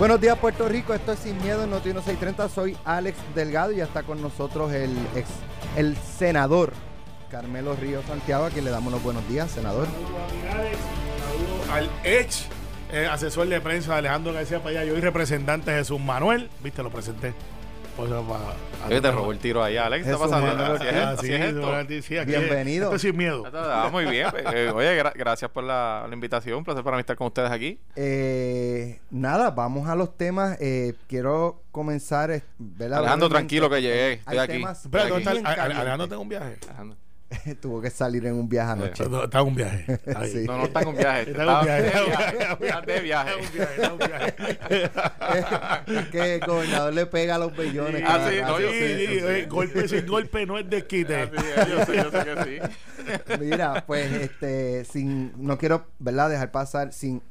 Buenos días Puerto Rico, esto es Sin Miedo en Noti 630, soy Alex Delgado y ya está con nosotros el ex, el senador Carmelo Río Santiago, a quien le damos los buenos días, senador. Saludos al ex eh, asesor de prensa Alejandro García Payá, yo y representante Jesús Manuel, viste, lo presenté. Pues, para, te robó el tiro ahí, Alex. ¿Qué está pasando? Manuel Así es, así sí, es esto. durante- sí, aquí- Bienvenido. Esto es sin miedo. Ah, muy bien. Eh, Oye, gra- gracias por la, la invitación. Un placer para mí estar con ustedes aquí. Eh, nada, vamos a los temas. Eh, quiero comenzar. ¿verdad? Alejandro, tranquilo que llegué. Estoy Hay aquí. temas Espera, ¿dónde está bien el- Ale- calientes. Alejandro tengo un viaje. Alejandro. Tuvo que salir en un viaje anoche. No, Está en un viaje. Sí. No, no está en un viaje. Está en un viaje. Está de viaje. Está un es que el gobernador le pega a los bellones. Ah, sí, rato. no, yo Sí, eh, golpe sin golpe no es desquite. Así es, Yo sé, yo sé que sí. Mira, pues este, sin, no quiero, ¿verdad? Dejar pasar sin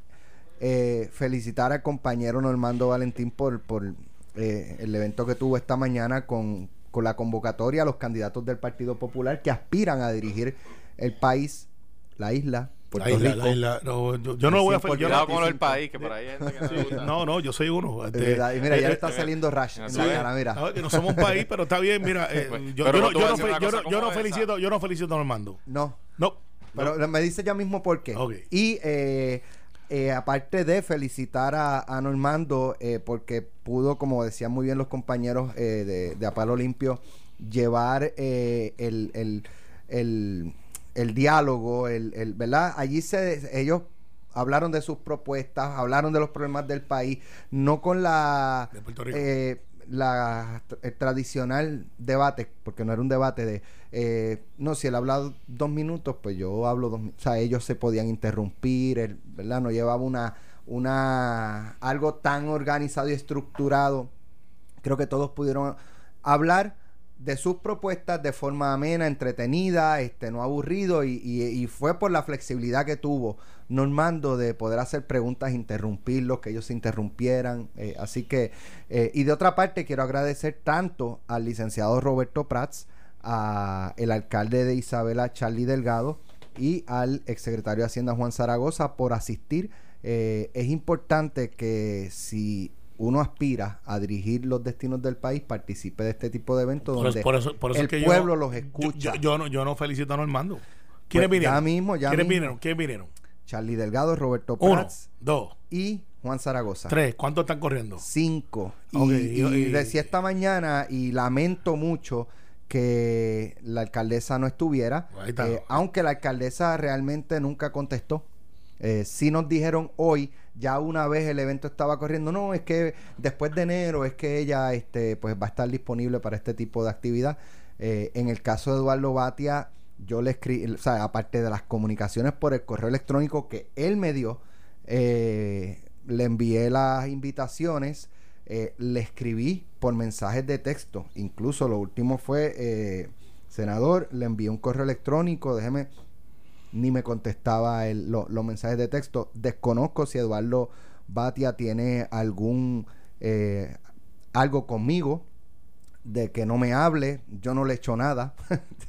eh, felicitar al compañero Normando Valentín por, por eh, el evento que tuvo esta mañana con, con la convocatoria a los candidatos del Partido Popular que aspiran a dirigir el país, la isla, Puerto La isla, Rico. la isla. No, yo, yo no lo voy a Cuidado no, con lo del país, que por ahí hay gente que no gusta. no, no, yo soy uno. Es Este, mira, ya eh, le está eh, saliendo rash en sí, la eh. cara, mira. que no somos un país, pero está bien, mira, eh, Pues, yo, no yo no felicito, yo no felicito a Normando. No, No. pero me dice ya mismo por qué. Ok. Y eh, eh, aparte de felicitar a, a Normando, eh, porque pudo, como decían muy bien los compañeros eh, de, de Apalo Limpio, llevar eh, el, el, el, el diálogo, el, el- ¿verdad? Allí se, ellos hablaron de sus propuestas, hablaron de los problemas del país, no con la... De Puerto Rico. Eh, la el tradicional debate, porque no era un debate de, eh, no, si él habla dos minutos, pues yo hablo dos minutos. O sea, ellos se podían interrumpir, él, ¿verdad? No llevaba una, una, algo tan organizado y estructurado. Creo que todos pudieron hablar de sus propuestas de forma amena, entretenida, este, no aburrido, y- y fue por la flexibilidad que tuvo Normando de poder hacer preguntas, interrumpirlos, que ellos se interrumpieran. eh, así que, eh, y de otra parte, quiero agradecer tanto al licenciado Roberto Prats, a el alcalde de Isabela, Charlie Delgado, y al exsecretario de Hacienda, Juan Zaragoza, por asistir. Eh, es importante que si uno aspira a dirigir los destinos del país, participe de este tipo de eventos Por, donde eso- por eso, por eso el es que yo- pueblo los yo- escucha. Yo, yo no, yo no felicito a Normando. ¿Quiénes Pues, vinieron? ya mismo, ya ¿Quiénes mismo. vinieron? ¿Quiénes vinieron? Charlie Delgado, Roberto Uno, Prats dos, y Juan Zaragoza. tres. ¿Cuántos están corriendo? Cinco. Y, y y- y- decía esta mañana, y lamento mucho que la alcaldesa no estuviera, está. eh, aunque la alcaldesa realmente nunca contestó. Eh, sí nos dijeron hoy, ya una vez el evento estaba corriendo, no, es que después de enero es que ella este, pues va a estar disponible para este tipo de actividad. Eh, en el caso de Eduardo Batia, yo le escribí, o sea, aparte de las comunicaciones por el correo electrónico que él me dio, eh, le envié las invitaciones, eh, le escribí por mensajes de texto, incluso lo último fue, eh, senador, le envié un correo electrónico, déjeme, ni me contestaba el- lo- los mensajes de texto, desconozco si Eduardo Batia tiene algún, eh, algo conmigo, de que no me hable, yo no le echo nada.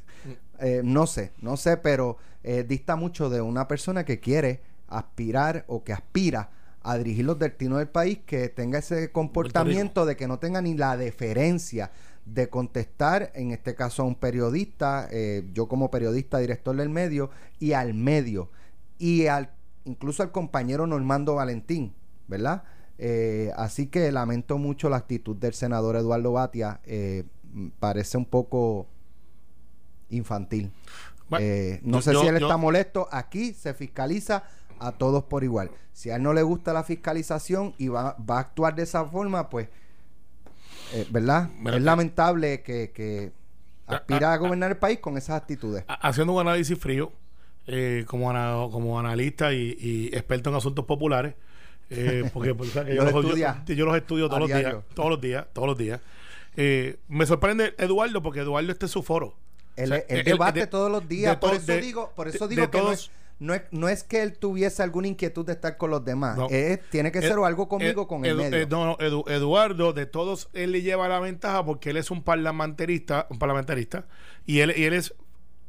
Eh, no sé, no sé, pero eh, dista mucho de una persona que quiere aspirar o que aspira a dirigir los destinos del país, que tenga ese comportamiento de que no tenga ni la deferencia de contestar, en este caso a un periodista, eh, yo como periodista, director del medio, y al medio, y al incluso al compañero Normando Valentín, ¿verdad? Eh, así que lamento mucho la actitud del senador Eduardo Batia, eh, parece un poco infantil. Bueno, Eh, no yo- sé si él yo- está molesto. Aquí se fiscaliza a todos por igual. Si a él no le gusta la fiscalización y va, va a actuar de esa forma, pues, eh, ¿verdad? Mira, es eh, lamentable que, que aspira a gobernar el país con esas actitudes. Ha- Haciendo un análisis frío, eh, como, ana- como analista y, y experto en asuntos populares, eh, porque pues, o sea, que yo, Los yo- estudia yo los estudio todos los días, todos los días, todos los días. Me sorprende Eduardo, porque Eduardo este es su foro. Él, O sea, él él- debate de- todos los días. Por to- eso de- digo, por eso de digo que no es, no, es, no es que él tuviese alguna inquietud de estar con los demás. No. Es- tiene que ser o algo conmigo con el medio. no, no, Edu- Eduardo, de todos, él le lleva la ventaja porque él es un parlamentarista, un parlamentarista, y él, y él es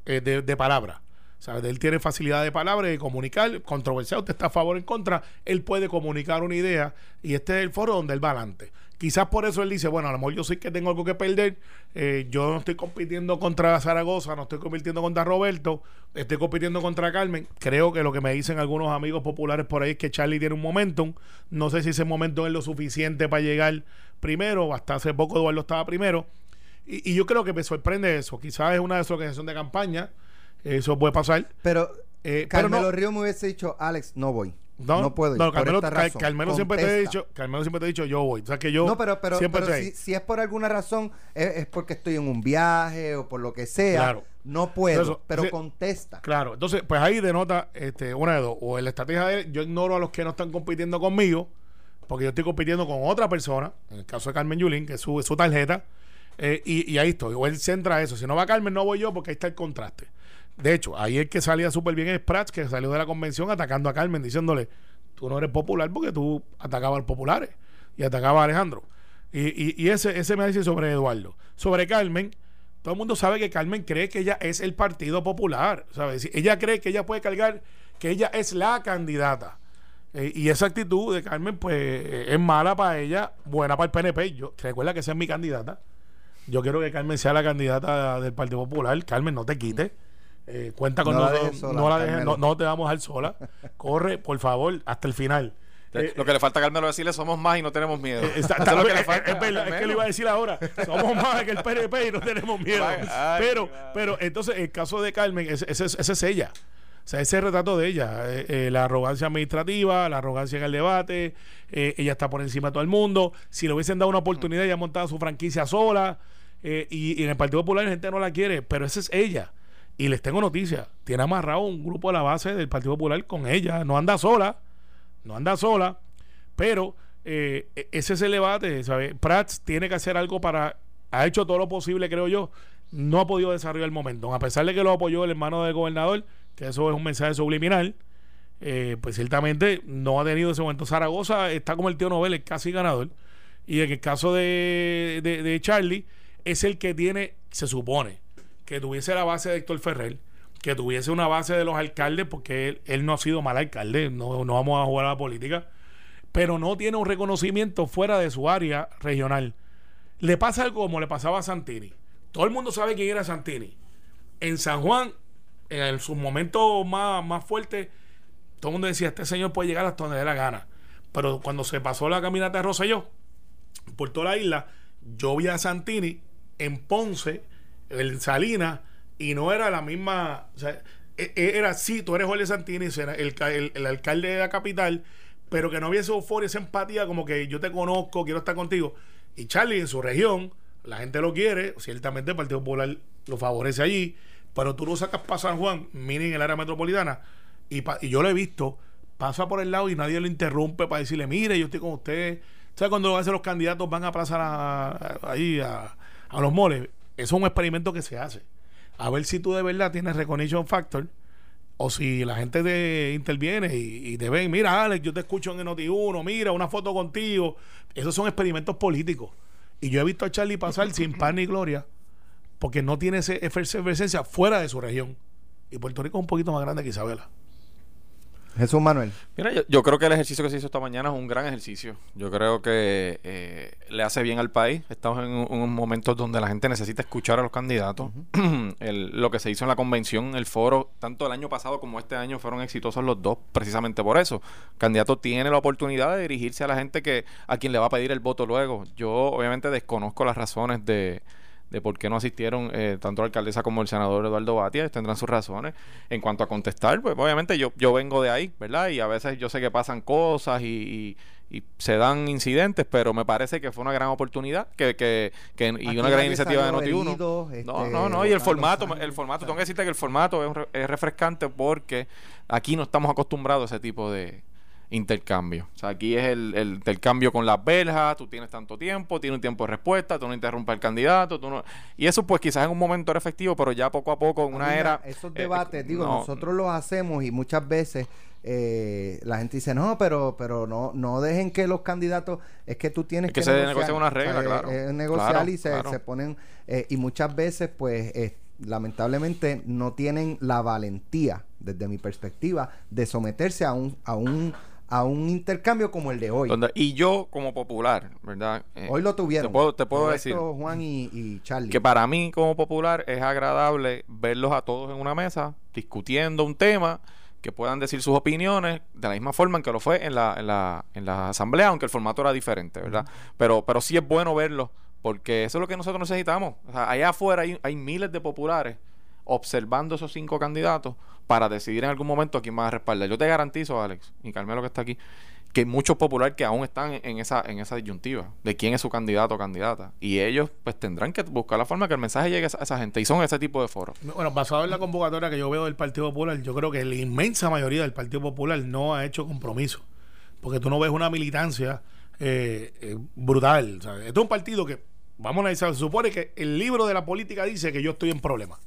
eh, de, de palabra. ¿Sabes? Él tiene facilidad de palabra y de comunicar, controversial, usted está a favor o en contra, él puede comunicar una idea y este es el foro donde él va adelante. Quizás por eso él dice, bueno, a lo mejor yo sé que tengo algo que perder, eh, yo no estoy compitiendo contra Zaragoza, no estoy compitiendo contra Roberto, estoy compitiendo contra Carmen. Creo que lo que me dicen algunos amigos populares por ahí es que Charlie tiene un momentum, no sé si ese momentum es lo suficiente para llegar primero, hasta hace poco Eduardo estaba primero, y, y yo creo que me sorprende eso, quizás es una desorganización de campaña, eso puede pasar. Pero Eh, pero Carmelo no- Río me hubiese dicho, Alex, no voy. No, No, puedo ir. No, Carmelo, razón. Carmelo siempre te he dicho, Carmelo siempre te he dicho, yo voy. O sea que yo no, pero, pero, siempre pero estoy si, es por alguna razón, es, es porque estoy en un viaje o por lo que sea, Claro. no puedo, Eso, pero contesta. Claro, entonces, pues ahí denota este, una de dos. O la estrategia de él, yo ignoro a los que no están compitiendo conmigo, porque yo estoy compitiendo con otra persona, en el caso de Carmen Yulín, que es su, su tarjeta, eh, y, y ahí estoy. O él centra eso. Si no va Carmen, no voy yo, porque ahí está el contraste. De hecho, ahí el que salía súper bien es Prats, que salió de la convención atacando a Carmen, diciéndole, tú no eres popular porque tú atacabas a los populares y atacabas a Alejandro. Y, y, y ese, ese me dice sobre Eduardo. Sobre Carmen, todo el mundo sabe que Carmen cree que ella es el Partido Popular. ¿sabes? Ella cree que ella puede cargar, que ella es la candidata. Eh, y esa actitud de Carmen, pues, es mala para ella, buena para el PNP. Yo, recuerda que esa es mi candidata. Yo quiero que Carmen sea la candidata del Partido Popular. Carmen, no te quites. Eh, cuenta con No nosotros. sola, no, la dejes- no, no te vamos a dejar sola. Corre, por favor, hasta el final. Eh, lo que le falta a Carmelo decirle somos más y no tenemos miedo. eh, está- lo que le es- falta es verdad, es que lo iba a decir ahora. Somos más que el PNP y no tenemos miedo. Ay, pero, ay. pero entonces, el caso de Carmen, ese, ese- ese es ella. O sea, ese retrato de ella. eh, eh, la arrogancia administrativa, la arrogancia en el debate. eh, ella está por encima de todo el mundo. Si le hubiesen dado una oportunidad, ella ha montado su franquicia sola. eh, y, y en el Partido Popular la gente no la quiere, pero esa es ella. Y les tengo noticias. Tiene amarrado un grupo de la base del Partido Popular con ella. No anda sola. No anda sola. Pero eh, e- ese es el debate, ¿sabes? Prats tiene que hacer algo para. Ha hecho todo lo posible, creo yo. No ha podido desarrollar el momento. A pesar de que lo apoyó el hermano del gobernador, que eso es un mensaje subliminal, eh, pues ciertamente no ha tenido ese momento. Zaragoza está como el tío Nobel, es casi ganador. Y en el caso de, de Charlie, es el que tiene, se supone, que tuviese la base de Héctor Ferrer, que tuviese una base de los alcaldes, porque él, no ha sido mal alcalde, no, no vamos a jugar a la política, pero no tiene un reconocimiento fuera de su área regional. Le pasa algo como le pasaba a Santini. Todo el mundo sabe quién era Santini. En San Juan, en sus momentos más, más fuertes, todo el mundo decía, este señor puede llegar hasta donde dé la gana. Pero cuando se pasó la caminata de Rosselló, por toda la isla, yo vi a Santini en Ponce, en Salinas, y no era la misma. O sea, e- e- era sí, tú eres Jorge Santini, era el, el- el alcalde de la capital, pero que no había esa euforia, esa empatía, como que yo te conozco, quiero estar contigo. Y Charlie en su región, la gente lo quiere, ciertamente el Partido Popular lo favorece allí, pero tú lo sacas para San Juan, miren en el área metropolitana, y, y yo lo he visto, pasa por el lado y nadie lo interrumpe para decirle, mire, yo estoy con usted. ¿Sabes cuando a veces los candidatos van a plazar a, a- ahí a, a los moles? Eso es un experimento que se hace. A ver si tú de verdad tienes recognition factor o si la gente te interviene y, te ven, mira Alex, yo te escucho en Noti1, mira, una foto contigo. Esos son experimentos políticos. Y yo he visto a Charlie pasar sin pan ni gloria porque no tiene esa efervescencia fuera de su región. Y Puerto Rico es un poquito más grande que Isabela. Jesús Manuel. Mira, yo, yo creo que el ejercicio que se hizo esta mañana es un gran ejercicio. Yo creo que eh, le hace bien al país. Estamos en un- unos momentos donde la gente necesita escuchar a los candidatos. El- lo que se hizo en la convención, el foro, tanto el año pasado como este año fueron exitosos los dos, precisamente por eso. El candidato tiene la oportunidad de dirigirse a la gente que a quien le va a pedir el voto luego. Yo obviamente desconozco las razones de de por qué no asistieron eh, tanto la alcaldesa como el senador Eduardo Batia, tendrán sus razones. En cuanto a contestar, pues obviamente yo, yo vengo de ahí, ¿verdad? Y a veces yo sé que pasan cosas y, y- y se dan incidentes, pero me parece que fue una gran oportunidad que, que, que- y Aquí una gran iniciativa de salió Noti1. herido, no, este, no, no, y el formato, el formato, tengo que decirte que el formato es, es refrescante porque aquí no estamos acostumbrados a ese tipo de intercambio. O sea, aquí es el, el intercambio con las verjas, tú tienes tanto tiempo, tienes un tiempo de respuesta, tú no interrumpes al candidato, tú no... Y eso pues quizás en un momento era efectivo, pero ya poco a poco en una Mira, era... Esos eh, debates, digo, no, nosotros los hacemos y muchas veces eh, la gente dice, no, pero pero no no dejen que los candidatos, es que tú tienes Es que que, se negociar, negocian unas reglas, o sea, claro. es- es negociar Claro, y se, claro. se ponen, eh, y muchas veces pues eh, lamentablemente no tienen la valentía, desde mi perspectiva, de someterse a un, a un, a un intercambio como el de hoy. Donde- y yo, como popular, ¿verdad? Eh, hoy lo tuvieron. Te puedo, te puedo Roberto, decir Juan y, y Charlie. que para mí, como popular, es agradable verlos a todos en una mesa discutiendo un tema que puedan decir sus opiniones de la misma forma en que lo fue en la, en la, en la asamblea, aunque el formato era diferente, ¿verdad? Pero, pero sí es bueno verlos, porque eso es lo que nosotros necesitamos. O sea, allá afuera hay, hay miles de populares observando esos cinco candidatos para decidir en algún momento a quién van a respaldar. Yo te garantizo, Alex, y Carmelo que está aquí, que hay muchos populares que aún están en esa, en esa disyuntiva de quién es su candidato o candidata. Y ellos pues tendrán que buscar la forma que el mensaje llegue a esa, gente. Y son ese tipo de foros. Bueno, basado en la convocatoria que yo veo del Partido Popular, yo creo que la inmensa mayoría del Partido Popular no ha hecho compromiso. Porque tú no ves una militancia eh, eh, brutal. Esto es un partido que, vamos a analizar, se supone que el libro de la política dice que yo estoy en problemas.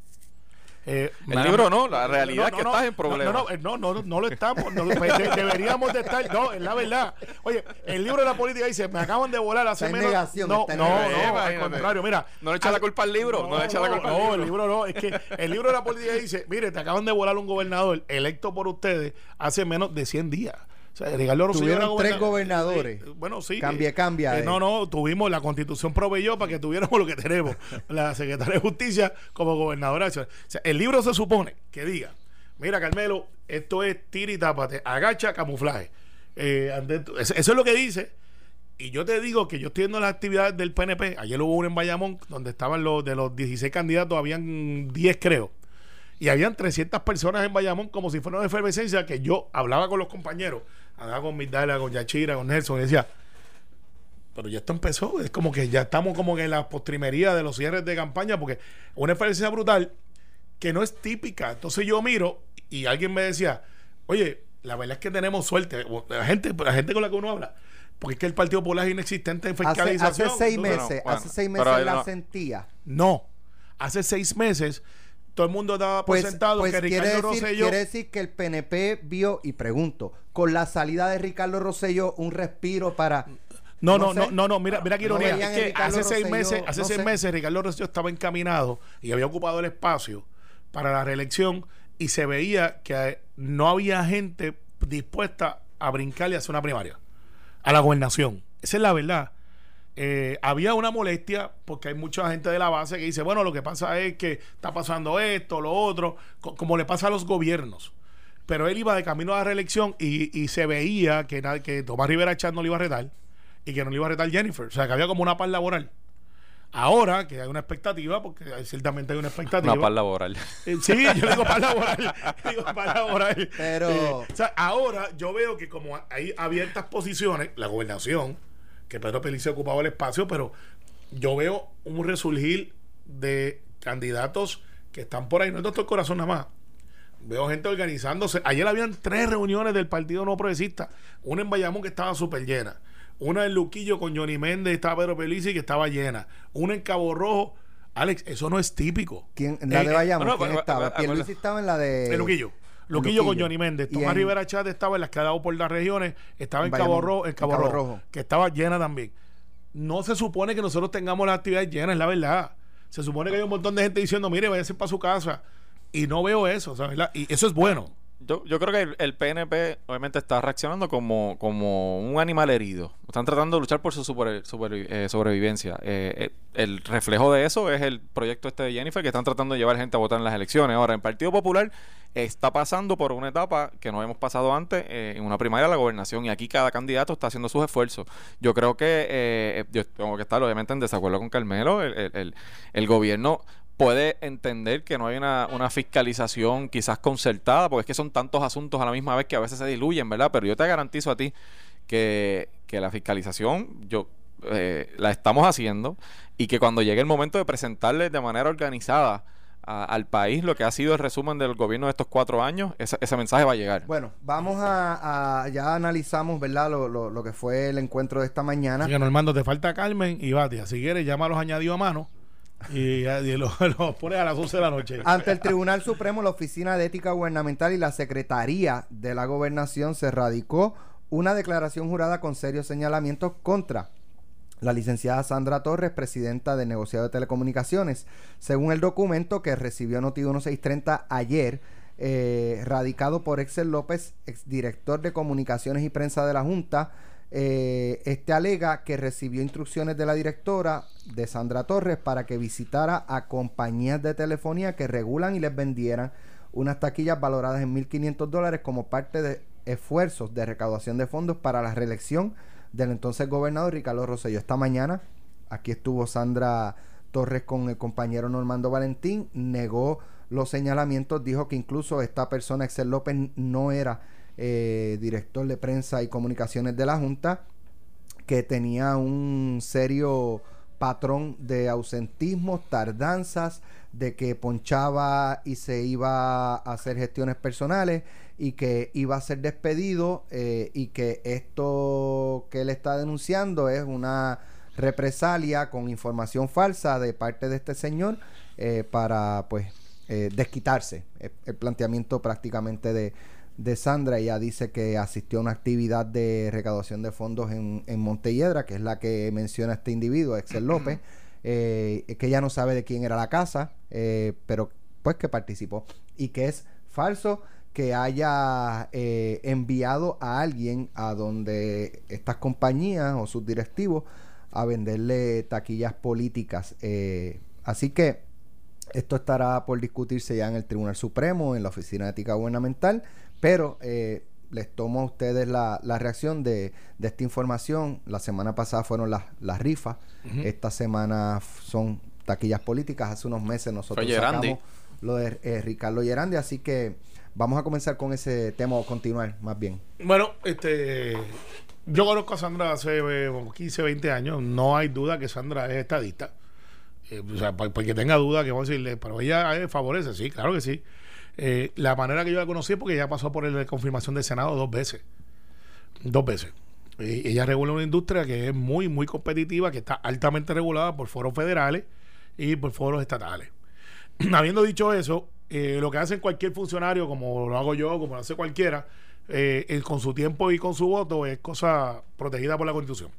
Eh, El libro no, la realidad es que estás en no, problemas. No, no, eh, no, no, no lo estamos. no, pues, de- deberíamos de estar. No, es la verdad. Oye, el libro de la política dice: Me acaban de volar hace menos. negación, no, no, no, al contrario. Mira, No le echa la culpa al libro, no le echa la culpa al no, libro. el libro no. Es que el libro de la política dice: Mire, te acaban de volar un gobernador electo por ustedes hace menos de 100 días. O sea, Ricardo Rosselló Tuvieron era tres gobernador. gobernadores. Sí, bueno, sí. Cambia, eh, cambia, eh, eh. no, no, tuvimos, la constitución proveyó para que tuviéramos lo que tenemos. La secretaria de Justicia como gobernadora. O sea, el libro se supone que diga, mira Carmelo, esto es tira y tápate, agacha, camuflaje. Eso es lo que dice. Y yo te digo que yo estoy viendo las actividades del PNP. Ayer hubo una en Bayamón donde estaban los de los 16 candidatos, habían 10 creo. Y habían 300 personas en Bayamón como si fuera una efervescencia que yo hablaba con los compañeros, hablaba con Migdala, con Yachira, con Nelson y decía, pero ya esto empezó, es como que ya estamos como que en la postrimería de los cierres de campaña porque una efervescencia brutal que no es típica. Entonces yo miro y alguien me decía, oye, la verdad es que tenemos suerte, la gente, la gente con la que uno habla, porque es que el Partido Popular es inexistente en fiscalización. hace seis meses, bueno, hace seis meses la no. sentía. no, hace seis meses todo el mundo daba por Pues, sentado pues que quiere, Ricardo decir, Rosselló... quiere decir que el PNP vio, y pregunto, con la salida de Ricardo Rosselló, un respiro para... No, No no, no, sé. no, no, mira, mira qué ironía. Es que hace seis meses, hace no seis sé. meses Ricardo Rosselló estaba encaminado y había ocupado el espacio para la reelección y se veía que no había gente dispuesta a brincar y hacer una primaria a la gobernación. Esa es la verdad. Eh, había una molestia porque hay mucha gente de la base que dice, bueno, lo que pasa es que está pasando esto, lo otro, co- como le pasa a los gobiernos. Pero él iba de camino a la reelección y, y se veía que, que Tomás Rivera Chat no le iba a retar y que no le iba a retar Jennifer. O sea, que había como una paz laboral. Ahora que hay una expectativa, porque ciertamente hay una expectativa. Una paz laboral. Eh, Sí, yo digo para laboral. digo para laboral. Pero- Eh, o sea, ahora yo veo que como hay abiertas posiciones, la gobernación, que Pedro Pelici ha ocupado el espacio, pero yo veo un resurgir de candidatos que están por ahí. No es Doctor Corazón nada más. Veo gente organizándose. Ayer habían tres reuniones del Partido No Progresista. Una en Bayamón que estaba súper llena. Una en Luquillo con Johnny Méndez, estaba Pedro Pelici que estaba llena. Una en Cabo Rojo. Alex, eso no es típico. ¿Quién, en la Eh, de eh, Bayamón, no, ¿quién estaba? Pierluisi estaba en la de... En Luquillo. Luquillo con Luquillo. Johnny Méndez. Tomás en- Rivera Chat estaba en las que ha dado por las regiones. Estaba en, Cabo, Rojo, en Cabo, Cabo Rojo, Rojo. que estaba llena también. No se supone que nosotros tengamos las actividades llenas, es la verdad. Se supone que hay un montón de gente diciendo, mire, váyase para su casa. Y no veo eso, ¿verdad? Y eso es bueno. Yo, yo creo que el, PNP obviamente está reaccionando como, como un animal herido. Están tratando de luchar por su super- eh, sobrevivencia. Eh, eh, el reflejo de eso es el proyecto este de Jennifer que están tratando de llevar gente a votar en las elecciones. Ahora, el Partido Popular está pasando por una etapa que no hemos pasado antes eh, en una primaria de la gobernación y aquí cada candidato está haciendo sus esfuerzos. Yo creo que eh, yo tengo que estar obviamente en desacuerdo con Carmelo. El, el- el- el gobierno puede entender que no hay una, una fiscalización quizás concertada, porque es que son tantos asuntos a la misma vez que a veces se diluyen, ¿verdad? Pero yo te garantizo a ti que, que la fiscalización yo eh, la estamos haciendo y que cuando llegue el momento de presentarle de manera organizada a- al país lo que ha sido el resumen del gobierno de estos cuatro años, ese, ese mensaje va a llegar. Bueno, vamos a, a- ya analizamos, ¿verdad? Lo, lo, lo que fue el encuentro de esta mañana. Que Normando, te falta Carmen y Batia. Si quieres, llama a los añadidos a mano y, lo pones a las 11 de la noche. Ante el Tribunal Supremo, la Oficina de Ética Gubernamental y la Secretaría de la Gobernación se radicó una declaración jurada con serios señalamientos contra la licenciada Sandra Torres, presidenta del negociado de telecomunicaciones. Según el documento que recibió Noti 1630 ayer, eh, radicado por Excel López, exdirector de comunicaciones y prensa de la Junta, eh, este alega que recibió instrucciones de la directora de Sandra Torres para que visitara a compañías de telefonía que regulan y les vendieran unas taquillas valoradas en 1.500 dólares como parte de esfuerzos de recaudación de fondos para la reelección del entonces gobernador Ricardo Rosselló. Esta mañana aquí estuvo Sandra Torres con el compañero Normando Valentín, negó los señalamientos, dijo que incluso esta persona, Excel López, no era eh, director de prensa y comunicaciones de la Junta, que tenía un serio patrón de ausentismo, tardanzas, de que ponchaba y se iba a hacer gestiones personales y que iba a ser despedido eh, y que esto que él está denunciando es una represalia con información falsa de parte de este señor eh, para pues desquitarse el planteamiento prácticamente de, de Sandra. Ella dice que asistió a una actividad de recaudación de fondos en, en Montelledra, que es la que menciona este individuo, Excel López, eh, que ella no sabe de quién era la casa, eh, pero pues que participó. Y que es falso que haya eh, enviado a alguien a donde estas compañías o sus directivos a venderle taquillas políticas. así que esto estará por discutirse ya en el Tribunal Supremo, en la Oficina de Ética Gubernamental. Pero eh, les tomo a ustedes la, reacción de, esta información. La semana pasada fueron las, las rifas. Esta semana son taquillas políticas. Hace unos meses nosotros sacamos lo de eh, Ricardo Gerandi. Así que vamos a comenzar con ese tema o continuar más bien. Bueno, este... Yo conozco a Sandra hace 15, eh, 20 años. No hay duda que Sandra es estadista. o sea, porque tenga duda que vamos a decirle, pero ella favorece, sí, claro que sí. Eh, la manera que yo la conocí es porque ella pasó por la confirmación del Senado dos veces. Dos veces. ella regula una industria que es muy, muy competitiva, que está altamente regulada por foros federales y por foros estatales. Habiendo dicho eso, eh, lo que hace cualquier funcionario, como lo hago yo, como lo hace cualquiera, eh, con su tiempo y con su voto, es cosa protegida por la Constitución.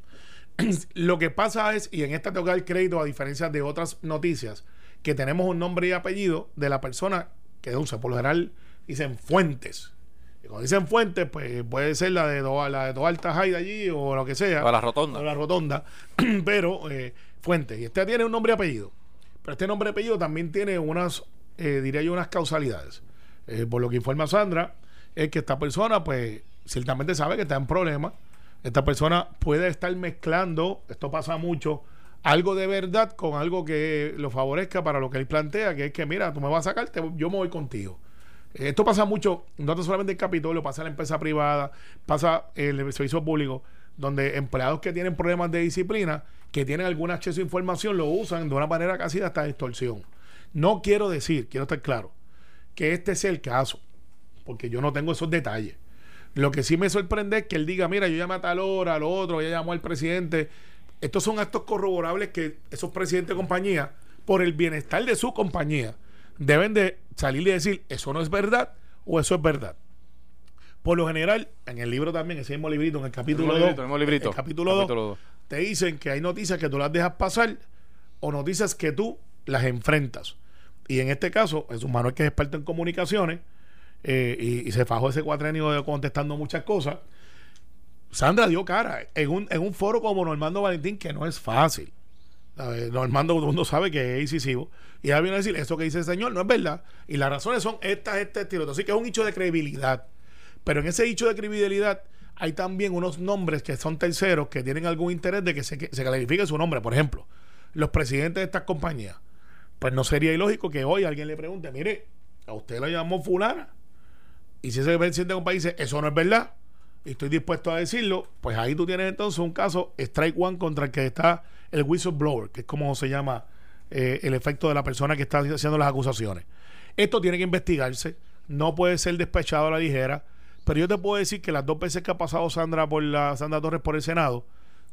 lo que pasa es, y en esta tengo que dar crédito, a diferencia de otras noticias, que tenemos un nombre y apellido de la persona que usa. Por lo general dicen fuentes. Y cuando dicen fuentes, pues puede ser la de la de Toalta High allí o lo que sea. O la rotonda. O la rotonda. pero eh, fuentes. Y este tiene un nombre y apellido. Pero este nombre y apellido también tiene unas, eh, diría yo, unas causalidades. Eh, por lo que informa Sandra, es que esta persona, pues, ciertamente sabe que está en problemas. Esta persona puede estar mezclando, esto pasa mucho, algo de verdad con algo que lo favorezca para lo que él plantea, que es que, mira, tú me vas a sacar, yo me voy contigo. Esto pasa mucho, no solamente en Capitolio, pasa en la empresa privada, pasa en el servicio público, donde empleados que tienen problemas de disciplina, que tienen algún acceso a información, lo usan de una manera casi hasta distorsión. No quiero decir, quiero estar claro, que este sea el caso, porque yo no tengo esos detalles. Lo que sí me sorprende es que él diga, mira, yo llamé a tal hora, a lo otro, ya llamó al presidente estos son actos corroborables que esos presidentes de compañía, por el bienestar de su compañía, deben de salir y decir, eso no es verdad o eso es verdad. Por lo general, en el libro también, ese mismo librito, en el capítulo 2, el capítulo 2, te dicen que hay noticias que tú las dejas pasar o noticias que tú las enfrentas. Y en este caso, es un Manuel que es experto en comunicaciones eh, y, y, se fajó ese cuatrenio contestando muchas cosas Sandra dio cara en un, en un foro como Normando Valentín, que no es fácil. Normando, todo el mundo sabe que es incisivo. Y ahora viene a decir, eso que dice el señor no es verdad. Y las razones son estas, este estilo. Así que es un hecho de credibilidad. Pero en ese hecho de credibilidad hay también unos nombres que son terceros que tienen algún interés de que se, que se clarifique su nombre. Por ejemplo, los presidentes de estas compañías. Pues no sería ilógico que hoy alguien le pregunte, mire, a usted lo llamó fulana. Y si ese presidente de compañía dice, eso no es verdad, estoy dispuesto a decirlo, pues ahí tú tienes entonces un caso strike one contra el que está el whistleblower, que es como se llama eh, el efecto de la persona que está haciendo las acusaciones. Esto tiene que investigarse, no puede ser despechado a la ligera, pero yo te puedo decir que las dos veces que ha pasado Sandra por la Sandra Torres por el Senado,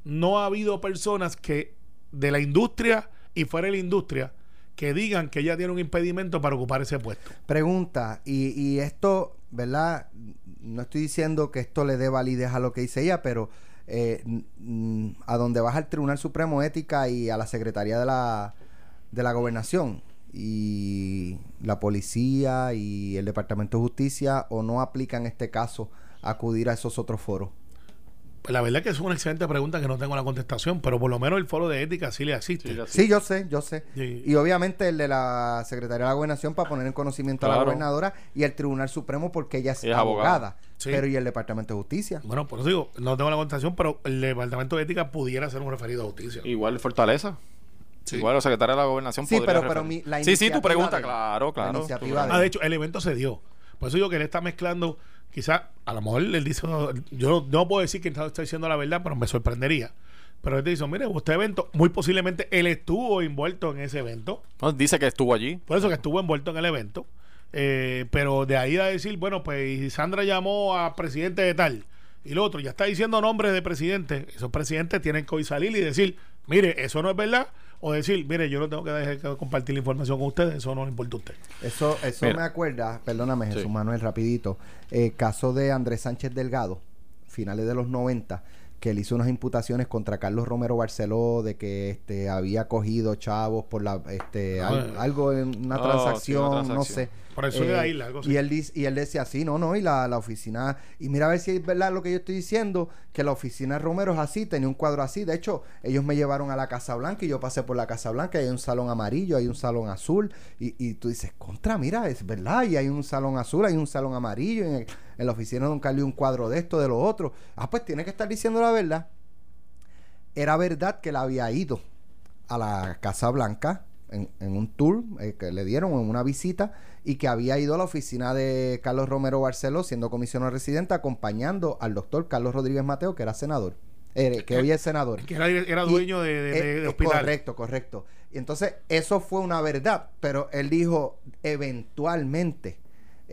no ha habido personas que de la industria y fuera de la industria que digan que ella tiene un impedimento para ocupar ese puesto. Pregunta, y, y esto, ¿verdad? no estoy diciendo que esto le dé validez a lo que dice ella, pero eh, n- a donde vas al Tribunal Supremo de Ética y a la Secretaría de la, de la Gobernación y la policía y el Departamento de Justicia o no aplican este caso acudir a esos otros foros? Pues la verdad es que es una excelente pregunta que no tengo la contestación, pero por lo menos el foro de ética sí le existe. Sí, yo sé, yo sé. Sí. Y obviamente el de la Secretaría de la Gobernación para poner en conocimiento a la gobernadora y el Tribunal Supremo porque ella es, Ella es abogada. abogada. Sí. Pero y el Departamento de Justicia. Bueno, por eso digo, no tengo la contestación, pero el Departamento de Ética pudiera ser un referido a justicia. Igual Fortaleza. Sí. Igual el secretario de la gobernación Sí, podría pero- pero mi- la Sí, sí, tu pregunta, de- claro, la claro. iniciativa Tu de- Ah, de hecho, el evento se dio. Por eso digo que él está mezclando, quizás, a lo mejor él dice, yo no, puedo decir que está, está diciendo la verdad, pero me sorprendería. Pero él te dice, mire, este evento, muy posiblemente él estuvo envuelto en ese evento, No, dice que estuvo allí. por eso que estuvo envuelto en el evento. Eh, pero de ahí a decir, bueno, pues Sandra llamó a presidente de tal y lo otro, ya está diciendo nombres de presidentes. Esos presidentes tienen que hoy salir y decir, mire, eso no es verdad. O decir, mire, yo no tengo que dejar que compartir la información con ustedes, eso no le importa a usted. Eso, eso Mira. me acuerda, perdóname Jesús Sí. Manuel, rapidito, el caso de Andrés Sánchez Delgado, finales de los 90, que él hizo unas imputaciones contra Carlos Romero Barceló de que este había cogido chavos por la este Ah, al- eh. algo en una Oh, sí, transacción, no sé. Por sur de algo así. Y él, dice- y él decía, sí, no, no, y la, la oficina, y mira a ver si es verdad lo que yo estoy diciendo, que la oficina de Romero es así, tenía un cuadro así, de hecho, ellos me llevaron a la Casa Blanca y yo pasé por la Casa Blanca, y hay un salón amarillo, hay un salón azul, y, y tú dices, contra, mira, es verdad, y hay un salón azul, hay un salón amarillo, en, el- en la oficina de Don Carlos un cuadro de esto, de lo otro, ah, pues tiene que estar diciendo la verdad. Era verdad que él había ido a la Casa Blanca en, en un tour eh, que le dieron en una visita y que había ido a la oficina de Carlos Romero Barceló siendo comisionado residente acompañando al doctor Carlos Rodríguez Mateo que era senador eh, que hoy es senador Que era, dueño de, de, de- de eh, hospital. correcto correcto y entonces eso fue una verdad pero él dijo eventualmente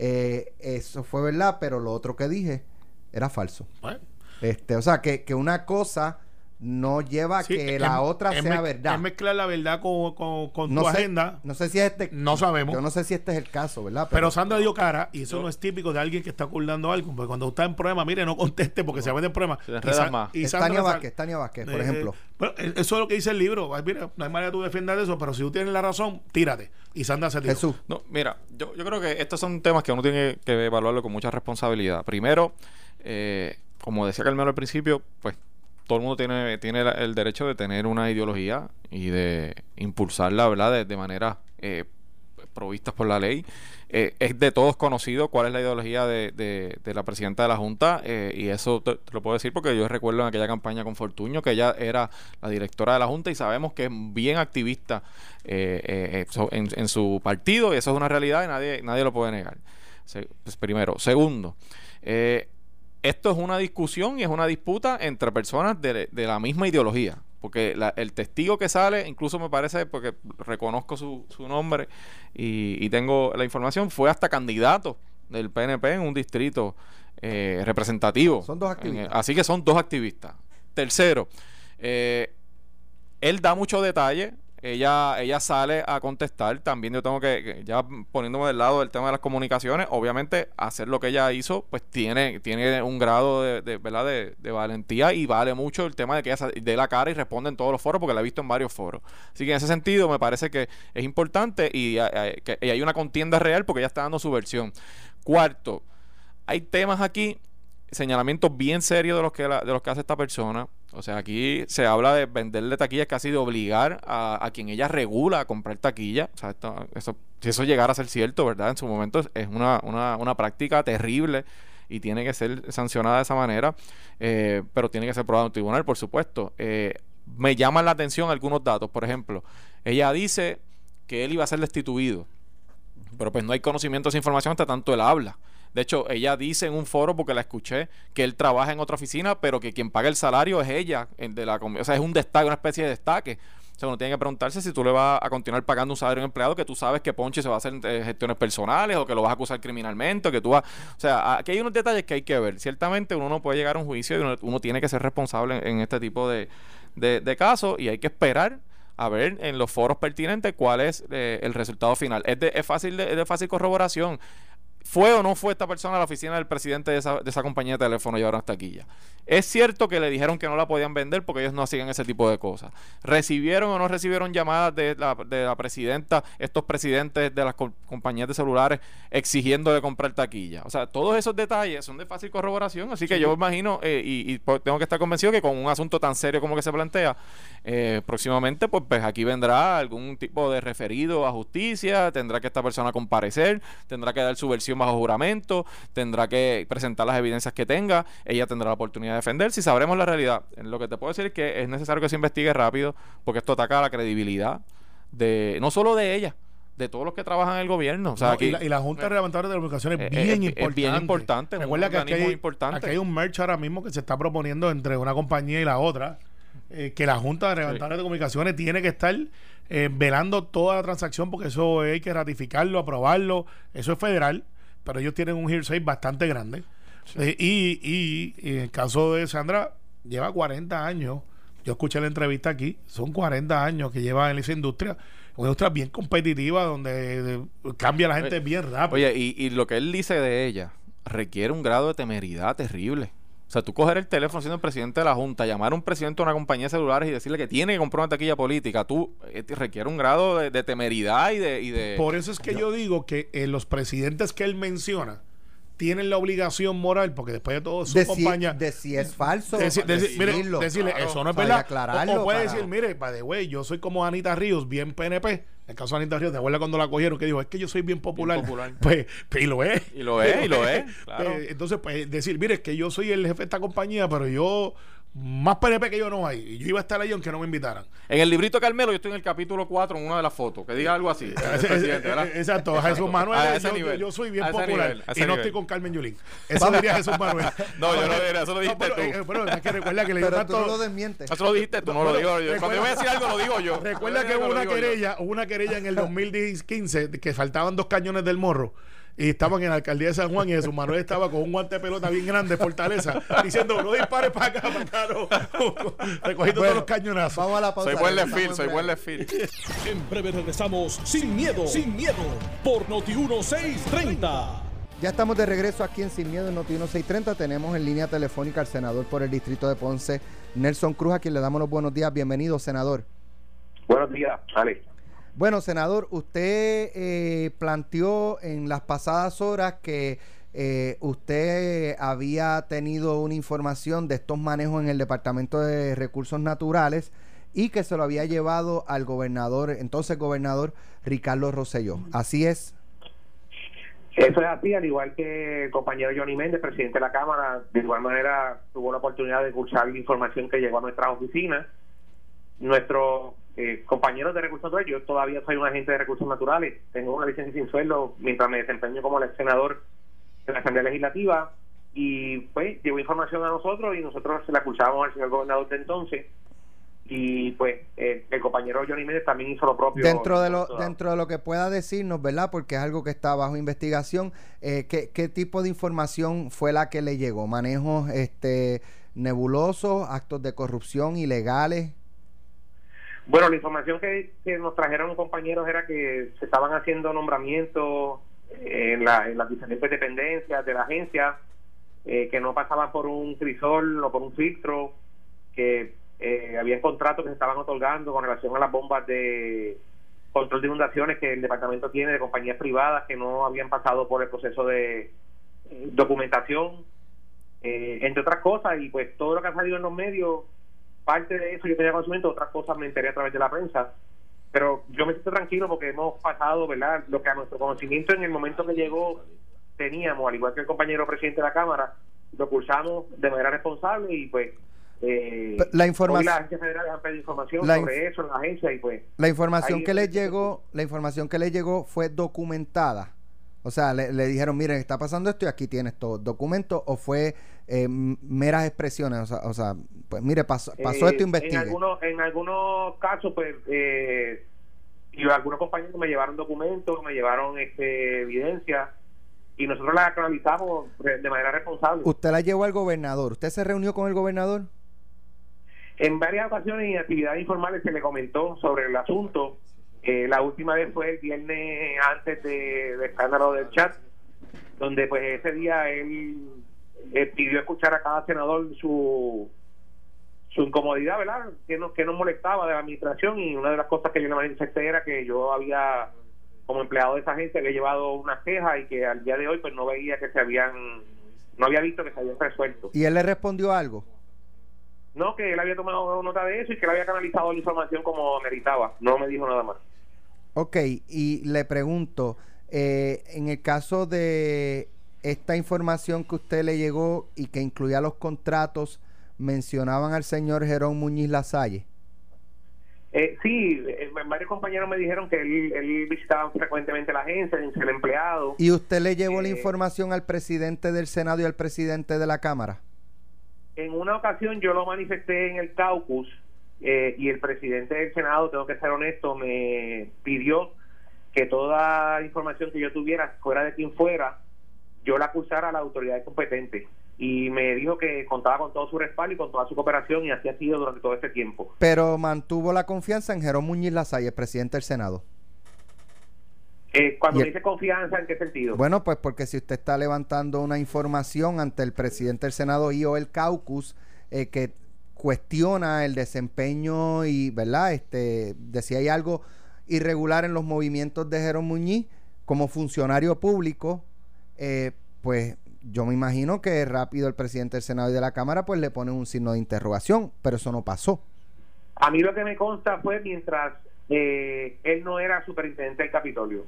eh, eso fue verdad pero lo otro que dije era falso. Bueno, este o sea que, que una cosa no lleva a sí, que es- la otra es sea verdad Es mezclar la verdad con, con, con no tu sé, agenda. No sé si es este. No sabemos. Yo no sé si este es el caso, ¿verdad? Pero Sandra dio cara y eso no es típico de alguien que está ocultando algo. Porque cuando está en problema, mire, no conteste porque se mete en problema. Se Y más. y es Sandra Tania Vázquez, Tania Vázquez, por Eh, ejemplo. bueno, eh, eso es lo que dice el libro. Ay, mira, no hay manera de tú defender eso, pero si tú tienes la razón, tírate. Y Sandra se tiró. Jesús. No, mira, yo, yo creo que estos son temas que uno tiene que evaluarlo con mucha responsabilidad. Primero, eh, como decía Carmelo al principio, pues todo el mundo tiene, tiene el derecho de tener una ideología y de impulsarla, ¿verdad? De, de manera eh, provistas por la ley. Eh, es de todos conocido cuál es la ideología de, de- la presidenta de la Junta eh, y eso te, lo puedo decir porque yo recuerdo en aquella campaña con Fortuño que ella era la directora de la Junta y sabemos que es bien activista eh, en, en su partido y eso es una realidad y nadie, nadie lo puede negar. Pues, primero. Segundo, eh, esto es una discusión y es una disputa entre personas de, de la misma ideología. Porque la- el testigo que sale, incluso me parece, porque reconozco su, su nombre y, y tengo la información, fue hasta candidato del PNP en un distrito eh, representativo. Son dos activistas. así que son dos activistas. Tercero, eh, él da mucho detalle. Ella, ella sale a contestar. También yo tengo que, ya poniéndome del lado del tema de las comunicaciones, obviamente hacer lo que ella hizo, pues tiene, tiene un grado de, ¿verdad? De, valentía y vale mucho el tema de que ella dé la cara y responda en todos los foros, porque la he visto en varios foros. Así que en ese sentido me parece que es importante y, eh, eh, que- hay una contienda real porque ella está dando su versión. Cuarto, hay temas aquí, señalamientos bien serios de los que la- de los que hace esta persona. O sea, aquí se habla de venderle taquillas casi de obligar a, a quien ella regula a comprar taquilla. O sea, esto- eso, si eso llegara a ser cierto, ¿verdad? En su momento es- una, una, una práctica terrible y tiene que ser sancionada de esa manera, eh, pero tiene que ser probado en un tribunal, por supuesto. Eh, me llaman la atención algunos datos. Por ejemplo, ella dice que él iba a ser destituido pero pues no hay conocimiento de esa información hasta tanto él habla. De hecho, ella dice en un foro, porque la escuché, que él trabaja en otra oficina, pero que quien paga el salario es ella. el de la, o sea, es un destaque, una especie de destaque. O sea, uno tiene que preguntarse si tú le vas a continuar pagando un salario a un empleado que tú sabes que Ponche se va a hacer eh, gestiones personales o que lo vas a acusar criminalmente o que tú vas... O sea, aquí hay unos detalles que hay que ver. Ciertamente uno no puede llegar a un juicio y uno, tiene que ser responsable en, en este tipo de, de, de casos y hay que esperar a ver en los foros pertinentes cuál es eh, el resultado final. Es de, es fácil de, es de fácil corroboración. ¿Fue o no fue esta persona a la oficina del presidente de esa, de esa compañía de teléfono y llevaron hasta taquilla? Es cierto que le dijeron que no la podían vender porque ellos no hacían ese tipo de cosas. ¿Recibieron o no recibieron llamadas de la, de la presidenta, estos presidentes de las co- compañías de celulares exigiéndole comprar taquilla? O sea, todos esos detalles son de fácil corroboración, así que yo imagino eh, y, y, pues, tengo que estar convencido que con un asunto tan serio como que se plantea, eh, próximamente pues, pues aquí vendrá algún tipo de referido a justicia, tendrá que esta persona comparecer, tendrá que dar su versión bajo juramento, tendrá que presentar las evidencias que tenga, ella tendrá la oportunidad de defenderse y sabremos la realidad. Lo que te puedo decir es que es necesario que se investigue rápido porque esto ataca la credibilidad de no solo de ella, de todos los que trabajan en el gobierno. O sea, No, aquí, y, la, y la Junta de Eh, es bien eh, es importante. bien importante, es un Recuerda que aquí hay, importante. aquí hay un merch ahora mismo que se está proponiendo entre una compañía y la otra. eh, que la Junta Reglamentadora de Comunicaciones tiene que estar eh, velando toda la transacción porque eso hay que ratificarlo, aprobarlo. Eso es federal, pero ellos tienen un hearsay bastante grande. Eh, y, y, y en el caso de Sandra, lleva 40 años. Yo escuché la entrevista aquí, son 40 años que lleva en esa industria, una industria bien competitiva donde eh, cambia la gente Oye, bien rápido. Oye, y, y lo que él dice de ella requiere un grado de temeridad terrible. O sea, tú coger el teléfono siendo el presidente de la Junta, llamar a un presidente de una compañía de celulares y decirle que tiene que comprar una taquilla política, tú eh, requiere un grado de, de temeridad y de... Y de Por eso es que yo digo que eh, los presidentes que él menciona tienen la obligación moral, porque después de todo su de, si, compañía. de si es falso, Deci- deci- mire, decirlo. decirle, Claro. eso no es verdad. o, o puede para- decir, mire, by the way, yo soy como Anita Ríos, bien PNP. En el caso de Anita Ríos, ¿te acuerdas cuando la cogieron? Que dijo, es que yo soy bien popular. popular. Pues, pues, y lo es. Y lo es, y lo es, claro. Pues, entonces, pues decir, mire, es que yo soy el jefe de esta compañía, pero yo, más PNP que yo no hay. Y yo iba a estar ahí aunque no me invitaran. En el librito de Carmelo yo estoy en el capítulo 4 en una de las fotos, que diga algo así. ese- ¿verdad? Exacto, Jesús Manuel, A ese yo, nivel. yo- yo soy bien A popular nivel, y no nivel. estoy con Carmen Yulín. Eso diría Jesús Manuel. No, yo no diría, eso lo dijiste pero, tú. eh, pero es que recuerda que le dio Pero tú tanto... no lo desmientes. Eso lo dijiste tú, no lo digo yo. Cuando yo voy a decir algo lo digo yo. Recuerda que hubo una querella, hubo una querella en el 2015 de que faltaban dos cañones del morro. Y estaban en la alcaldía de San Juan y Jesús Manuel estaba con un guante de pelota bien grande, Fortaleza, diciendo, no dispares para acá, para acá, no. Recogiendo Bueno, todos los cañonazos. Vamos a la pausa. Soy buen en soy buen left field. En breve regresamos sin miedo, sin miedo, por Noti 1630. Ya estamos de regreso aquí en Sin Miedo en Noti 1630. Tenemos en línea telefónica al senador por el distrito de Ponce, Nelson Cruz, a quien le damos los buenos días. Bienvenido, senador. Buenos días, Alex. Bueno, senador, usted eh, planteó en las pasadas horas que eh, usted había tenido una información de estos manejos en el Departamento de Recursos Naturales y que se lo había llevado al gobernador, entonces gobernador Ricardo Rosselló. Así es. Eso es así, al igual que el compañero Johnny Méndez, presidente de la Cámara, de igual manera tuvo la oportunidad de la información que llegó a nuestras oficinas. Nuestros eh, compañeros de recursos naturales, yo todavía soy un agente de recursos naturales, tengo una licencia sin sueldo mientras me desempeño como el senador de la Asamblea Legislativa y pues llegó información a nosotros y nosotros se la escuchábamos al señor gobernador de entonces y pues eh, el compañero Johnny Méndez también hizo lo propio. Dentro de lo, dentro de lo que pueda decirnos, ¿verdad? Porque es algo que está bajo investigación. eh, ¿qué, qué tipo de información fue la que le llegó? ¿Manejos este, nebulosos, actos de corrupción ilegales? Bueno, la información que, que nos trajeron compañeros era que se estaban haciendo nombramientos en, la- en las diferentes dependencias de la agencia, eh, que no pasaban por un crisol o por un filtro, que eh, había contratos que se estaban otorgando con relación a las bombas de control de inundaciones que el departamento tiene de compañías privadas que no habían pasado por el proceso de eh, documentación, eh, entre otras cosas, y pues todo lo que ha salido en los medios parte de eso yo tenía conocimiento, otras cosas me enteré a través de la prensa. Pero yo me siento tranquilo porque hemos pasado, ¿verdad? Lo que a nuestro conocimiento en el momento que llegó teníamos, al igual que el compañero presidente de la Cámara, lo cursamos de manera responsable y pues. Eh, la informa- hoy las agencias federales han pedido información La sobre eso en la agencia y pues. La información que le llegó, la información que le llegó fue documentada. O sea, le, le dijeron, miren, está pasando esto y aquí tienes todo documento o fue eh, meras expresiones. O sea, o sea, pues mire, pasó, pasó Eh, esto, investigue. En algunos, en algunos casos, pues, eh, y algunos compañeros me llevaron documentos, me llevaron este, evidencia, y nosotros las analizamos de manera responsable. Usted la llevó al gobernador. ¿Usted se reunió con el gobernador? En varias ocasiones y actividades informales se le comentó sobre el asunto. Eh, la última vez fue el viernes antes de- del escándalo del chat. donde pues ese día él, eh, pidió escuchar a cada senador su su incomodidad, ¿verdad? Que nos, que nos molestaba de la administración y una de las cosas que yo le manifesté era que yo había, como empleado de esa agencia, había llevado una queja y que al día de hoy pues no veía que se habían, no había visto que se habían resuelto. ¿Y él le respondió algo? No, que él había tomado nota de eso y que él había canalizado la información como meritaba. No me dijo nada más. Ok, y le pregunto, eh, en el caso de esta información que usted le llegó y que incluía los contratos, mencionaban al señor Jerón Muñiz Lasalle. Eh, sí, eh, varios compañeros me dijeron que él, él visitaba frecuentemente la agencia, el empleado. ¿Y usted le llevó la Eh, información al presidente del Senado y al presidente de la Cámara? En una ocasión yo lo manifesté en el caucus eh, y el presidente del Senado, tengo que ser honesto, me pidió que toda información que yo tuviera, fuera de quien fuera, yo la acusara a la autoridad competente. Y me dijo que contaba con todo su respaldo y con toda su cooperación y así ha sido durante todo este tiempo. Pero mantuvo la confianza en Jerón Muñiz Lasalle, el presidente del Senado. Eh, cuando el- dice confianza, ¿en qué sentido? Bueno, pues porque si usted está levantando una información ante el presidente del Senado y o el caucus eh, que cuestiona el desempeño y, ¿verdad? Este, de hay algo irregular en los movimientos de Jerón Muñiz como funcionario público, eh, pues yo me imagino que rápido el presidente del Senado y de la Cámara pues le ponen un signo de interrogación, pero eso no pasó. A mí lo que me consta fue mientras eh, él no era superintendente del Capitolio.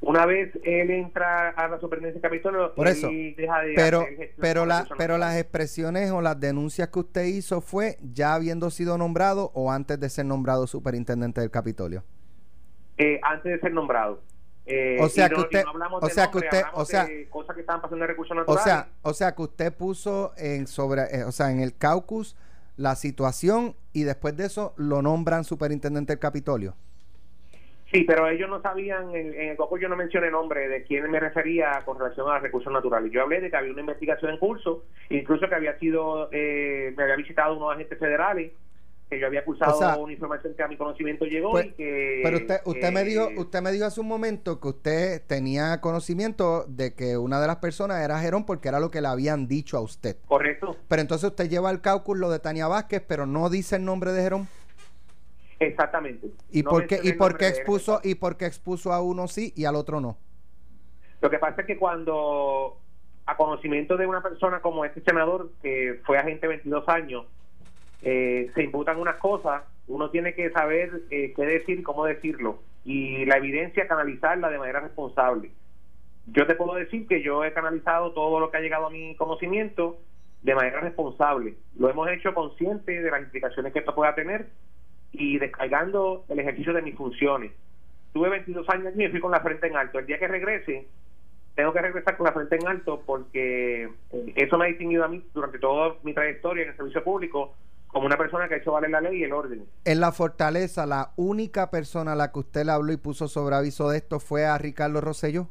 Una vez él entra a la superintendencia del Capitolio, Por eso, él deja de Pero, hacer pero, la, pero las expresiones o las denuncias que usted hizo fue ya habiendo sido nombrado o antes de ser nombrado superintendente del Capitolio. Eh, antes de ser nombrado. Eh, O sea no- que usted- no o de sea que usted- o sea- de cosas que estaban pasando en recursos O naturales. sea, o sea que usted puso en sobre, eh, o sea, en el caucus la situación y después de eso lo nombran superintendente del Capitolio. Sí, pero ellos no sabían, en, en el caucus yo no mencioné nombre de quién me refería con relación a recursos naturales. Yo hablé de que había una investigación en curso, incluso que había sido, eh, me había visitado unos agentes federales, que yo había acusado O sea, una información que a mi conocimiento llegó Pues, y que... Pero usted, usted me eh, dijo, usted me dijo hace un momento que usted tenía conocimiento de que una de las personas era Jerón porque era lo que le habían dicho a usted. Correcto, Pero entonces usted lleva al caucus lo de Tania Vázquez, pero no dice el nombre de Jerón. Exactamente. ¿Y No por qué, y por qué expuso, y por qué expuso a uno sí y al otro no? Lo que pasa es que cuando a conocimiento de una persona como este senador, que fue agente 22 años, eh, se imputan unas cosas, uno tiene que saber eh, qué decir y cómo decirlo. Y la evidencia canalizarla de manera responsable. Yo te puedo decir que yo he canalizado todo lo que ha llegado a mi conocimiento de manera responsable. Lo hemos hecho consciente de las implicaciones que esto pueda tener y descargando el ejercicio de mis funciones. Tuve 22 años y me fui con la frente en alto. El día que regrese, tengo que regresar con la frente en alto porque eh, eso me ha distinguido a mí durante toda mi trayectoria en el servicio público como una persona que ha hecho valer la ley y el orden. En la fortaleza, la única persona a la que usted le habló y puso sobre aviso de esto fue a Ricardo Rosselló.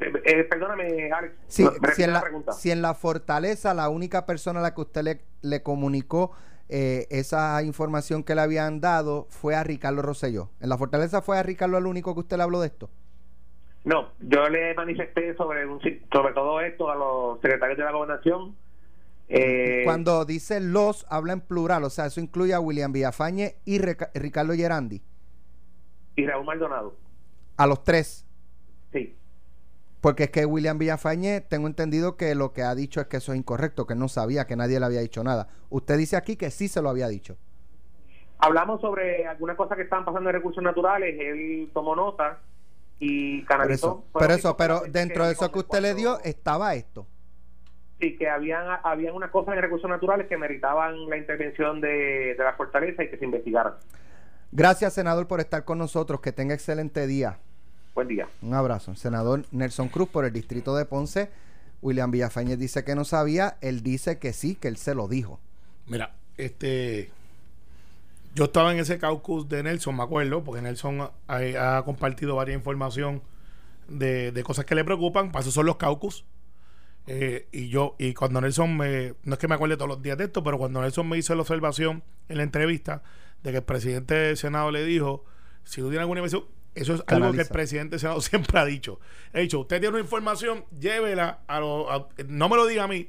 Eh, eh, perdóname, Alex. Sí, no, si, en la si en la fortaleza la única persona a la que usted le, le comunicó eh, esa información que le habían dado fue a Ricardo Rosselló. ¿En la fortaleza fue a Ricardo el único que usted le habló de esto? No, yo le manifesté sobre, un, sobre todo esto a los secretarios de la gobernación. Eh, Cuando dice los, habla en plural, o sea, eso incluye a William Villafañe y Ricardo Gerandi, y Raúl Maldonado. a los tres. Sí. Porque es que William Villafañe, tengo entendido que lo que ha dicho es que eso es incorrecto, que no sabía, que nadie le había dicho nada. Usted dice aquí que sí se lo había dicho. Hablamos sobre algunas cosas que estaban pasando en recursos naturales. Él tomó nota y canalizó. eso, Fueron pero eso, pero dentro de eso que usted le dio estaba esto. Sí, que habían, habían unas cosas en recursos naturales que meritaban la intervención de, de la fortaleza y que se investigaran. Gracias, senador, por estar con nosotros. Que tenga excelente día. Buen día. Un abrazo. Senador Nelson Cruz por el distrito de Ponce. William Villafañez dice que no sabía. Él dice que sí, que él se lo dijo. Mira, este. Yo estaba en ese caucus de Nelson, me acuerdo, porque Nelson ha, ha compartido varias información de, de cosas que le preocupan. Para eso son los caucus. Eh, y yo, y cuando Nelson me, no es que me acuerde todos los días de esto, pero cuando Nelson me hizo la observación en la entrevista de que el presidente del Senado le dijo, si tú tienes alguna información, Eso es algo que el presidente del Senado siempre ha dicho. He dicho, usted tiene una información, llévela a los... No me lo diga a mí.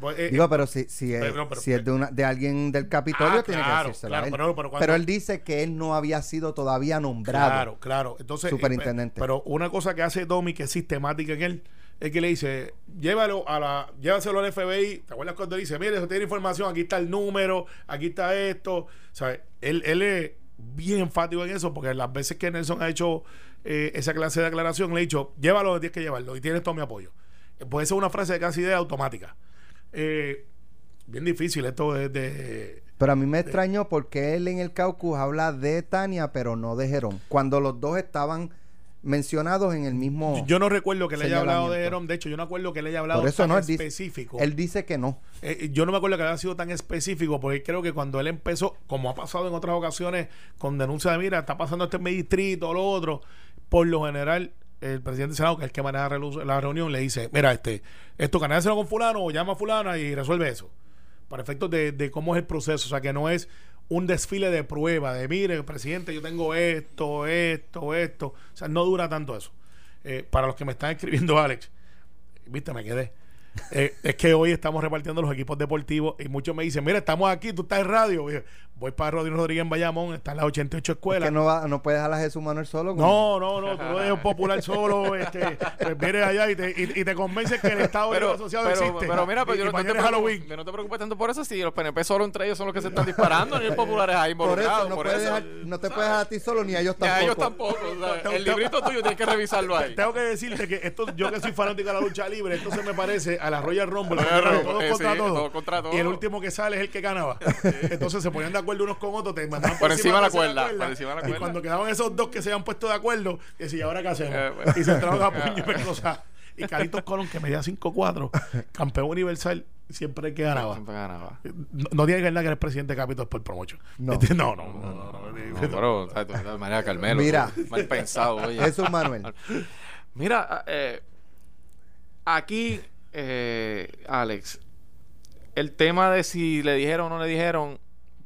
Pues, eh, Digo, pero si, si, es, Pero- pero- si es de, una, de alguien del Capitolio, Ah, tiene claro, que decírselo claro, a él. pero- él dice que él no había sido todavía nombrado. Claro, claro. Entonces, Superintendente. eh, Pero una cosa que hace Domi que es sistemática en él es que le dice, llévalo a la, llévaselo al FBI. ¿Te acuerdas cuando dice, mire, usted tiene información, aquí está el número, aquí está esto? ¿Sabes? Él, él es bien enfático en eso, porque las veces que Nelson ha hecho eh, esa clase de aclaración, le he dicho, llévalo, tienes que llevarlo, y tienes todo mi apoyo. Eh, Puede ser una frase de casi idea automática. Eh, bien difícil esto de, de- Pero a mí me extrañó porque él en el caucus habla de Tania, pero no de Jerón. Cuando los dos estaban mencionados en el mismo... Yo no recuerdo que le haya hablado de. Jerome. De hecho, yo no acuerdo que le haya hablado Por eso tan no, él dice, específico. él dice que no. Eh, yo no me acuerdo que haya sido tan específico porque creo que cuando él empezó, como ha pasado en otras ocasiones, con denuncia de mira, está pasando este en mi distrito lo otro, por lo general, el presidente del Senado, que es el que maneja la reunión, le dice, mira, este, esto canálselo con fulano o llama a fulana y resuelve eso. Para efectos de, de cómo es el proceso. O sea, que no es un desfile de prueba de, mire, presidente, yo tengo esto, esto, esto. O sea, no dura tanto eso. Eh, para los que me están escribiendo, Alex, viste, me quedé. Eh, es que hoy estamos repartiendo los equipos deportivos y muchos me dicen, mira, estamos aquí, tú estás en radio. Yo, Voy para Rodríguez Rodríguez en Bayamón, está en las 88 Es escuelas. que no, va, no puedes dejar a Jesús Manuel solo. con- No, no, no, tú lo dejas popular solo, este, pues vienes allá y te, y, y te convences que el Estado Pero, Asociado pero, existe. pero mira, pero y, yo y no, te Halloween. no te preocupes tanto por eso. Si los PNP solo entre ellos son los que se están disparando, ni los populares ahí Por eso no, por puedes eso. dejar- no te puedes dejar a ti solo ni a ellos Ni a tampoco. ellos tampoco. sea, el librito tuyo tienes que revisarlo ahí. Tengo que decirte que esto, yo que soy fanático de la lucha libre, esto se me parece a la Royal Rumble, Royal donde eran Rumble, todos eh, contra sí, todos. todos contra todos. Y el último que sale es el que ganaba. Entonces se ponían de acuerdo unos con otros, te mandaban Por encima de la cuerda, por encima de la Y cuerda. cuando quedaban esos dos que se habían puesto de acuerdo, decía, ¿ahora qué hacemos? Eh, bueno. y se entraban a puño y pescosa. Y Caritos Colón, que medía 5'4, campeón universal, siempre que ganaba. Siempre ganaba. No, no tiene que ver nada que eres presidente de Capitol por promotion. No. Este, no, no, no, no, no, No, pero, o sea, tú, María Carmelo. Mira. tú, Mal pensado, oye. Jesús Manuel. Mira, eh, aquí, eh, Alex, el tema de si le dijeron o no le dijeron,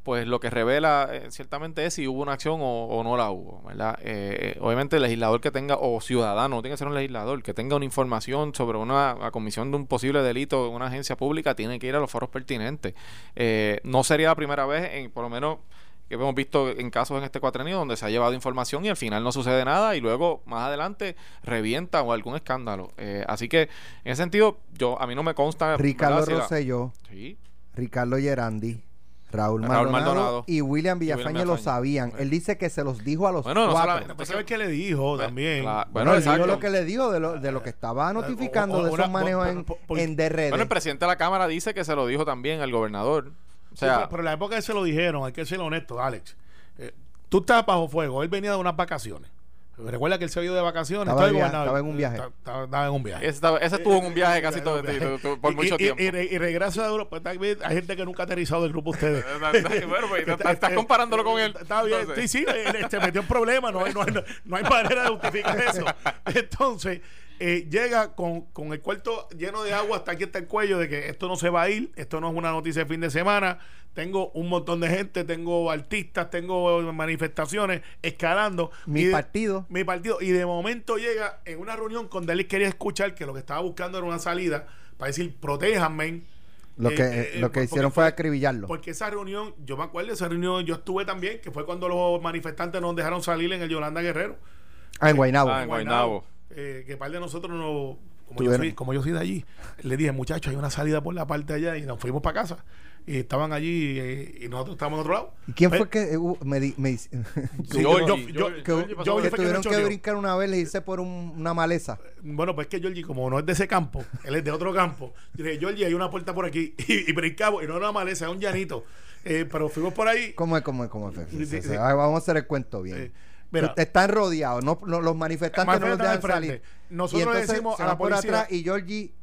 pues lo que revela eh, ciertamente es si hubo una acción o, o no la hubo, ¿verdad? Eh, obviamente el legislador que tenga, o ciudadano, no tiene que ser un legislador, que tenga una información sobre una, la comisión de un posible delito en una agencia pública, tiene que ir a los foros pertinentes. Eh, no sería la primera vez, en, por lo menos que hemos visto en casos en este cuatrenio donde se ha llevado información y al final no sucede nada y luego más adelante revienta o algún escándalo. Eh, así que en ese sentido, yo a mí no me consta. Ricardo Rosselló, Sí. Ricardo Gerandi, Raúl Raúl Maldonado, y William Villafañe Villafañe. lo sabían. Él dice que se los dijo a los Bueno, no cuatro. solamente- Pues sabes que le dijo también. Bueno, Bueno, él dijo lo que le dijo de lo, de lo que estaba notificando o- de una- esos manejos en, por- en DRD. Bueno, el presidente de la Cámara dice que se lo dijo también al gobernador. O Sí, sea, pero, pero en la época que se lo dijeron, hay que ser honesto, Alex. Eh, tú estabas bajo fuego, él venía de unas vacaciones. Recuerda que él se había ido de vacaciones. Estaba estaba en un viaje. Estaba, en un viaje. ese, estaba- ese estuvo en un viaje casi todo, por Y- mucho y, tiempo. Y, y, y regresa de Europa. Está bien, Hay gente que nunca ha aterrizado del grupo de ustedes. bueno, pues, estás, estás comparándolo con él. Está bien, Entonces, sí, sí, se metió en problemas, no no, hay, no hay manera de justificar eso. Entonces, eh, llega con, con el cuarto lleno de agua hasta aquí está el cuello de que esto no se va a ir, esto no es una noticia de fin de semana, tengo un montón de gente, tengo artistas, tengo manifestaciones escalando. Mi Y de- partido. Mi partido. Y de momento llega en una reunión donde él quería escuchar que lo que estaba buscando era una salida para decir, protéjanme. Lo Eh, que, eh, eh, lo que porque hicieron fue acribillarlo. Porque esa reunión, yo me acuerdo de esa reunión, yo estuve también, que fue cuando los manifestantes nos dejaron salir en el Yolanda Guerrero. Ah, en Guaynabo. Ah, en Guaynabo. Eh, que par de nosotros no. Como yo, soy, como yo soy de allí, le dije, muchachos, hay una salida por la parte de allá y nos fuimos para casa. Y estaban allí eh, y nosotros estábamos en otro lado. ¿Y quién Pues, fue que uh, me, di- me dice- Sí, yo- yo- yo- que, que que tuvieron que choreó. brincar una vez, le hice por un- una maleza? Bueno, pues es que Georgie, como no es de ese campo, él es de otro campo. Yo dije, Georgie, hay una puerta por aquí. Y, y brincamos, y no era una maleza, era un llanito. Eh, pero fuimos por ahí. ¿Cómo es? ¿Cómo es? ¿Cómo es? Sí, sí, sí. Ah, Vamos a hacer el cuento bien. Mira. Están rodeados, no, no- los manifestantes no los dejan al salir. frente. Nosotros y entonces decimos se a la por policía- atrás y Georgie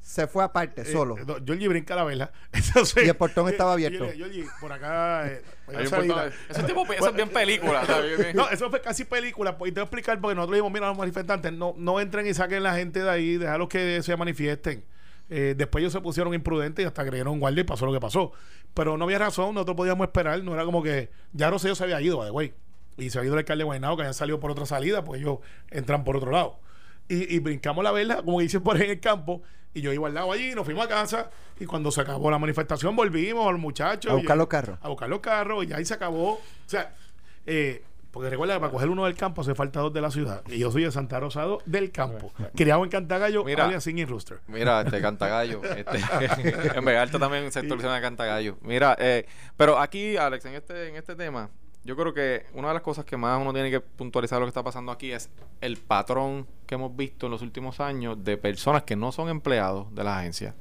se fue aparte, Eh, solo. eh, no, Georgie brinca la vela. Entonces, Y el portón estaba eh, abierto. Georgie, por acá. eh, hay Hay una un salida. portón- Eso es, tipo, eso es bien película. No, eso fue casi película. Pues, y te voy a explicar porque nosotros dijimos, mira, los manifestantes, no, no entren y saquen la gente de ahí, déjalos que se manifiesten. Eh, después ellos se pusieron imprudentes y hasta creyeron un guardia y pasó lo que pasó. Pero no había razón, nosotros podíamos esperar, no era como que ya Rosselló se había ido, the way. Y se ha ido el alcalde de Guaynabo que habían salido por otra salida, pues ellos entran por otro lado. Y, y brincamos la vela, como dicen por ahí en el campo, y yo iba al lado allí, nos fuimos a casa, y cuando se acabó la manifestación volvimos a los muchachos. A buscar y- los carros. A buscar los carros, y ahí se acabó. O sea, eh, porque recuerda que para coger uno del campo hace falta dos de la ciudad. Y yo soy de Santa Rosado del campo. Criado en Cantagallo, Mira. alias Singing Rooster. Mira, este Cantagallo. Este, en Vega Alta también se sector Cantagallo. Mira, eh, pero aquí, Alex, en este, en este tema, yo creo que una de las cosas que más uno tiene que puntualizar lo que está pasando aquí es el patrón que hemos visto en los últimos años de personas que no son empleados de las agencias,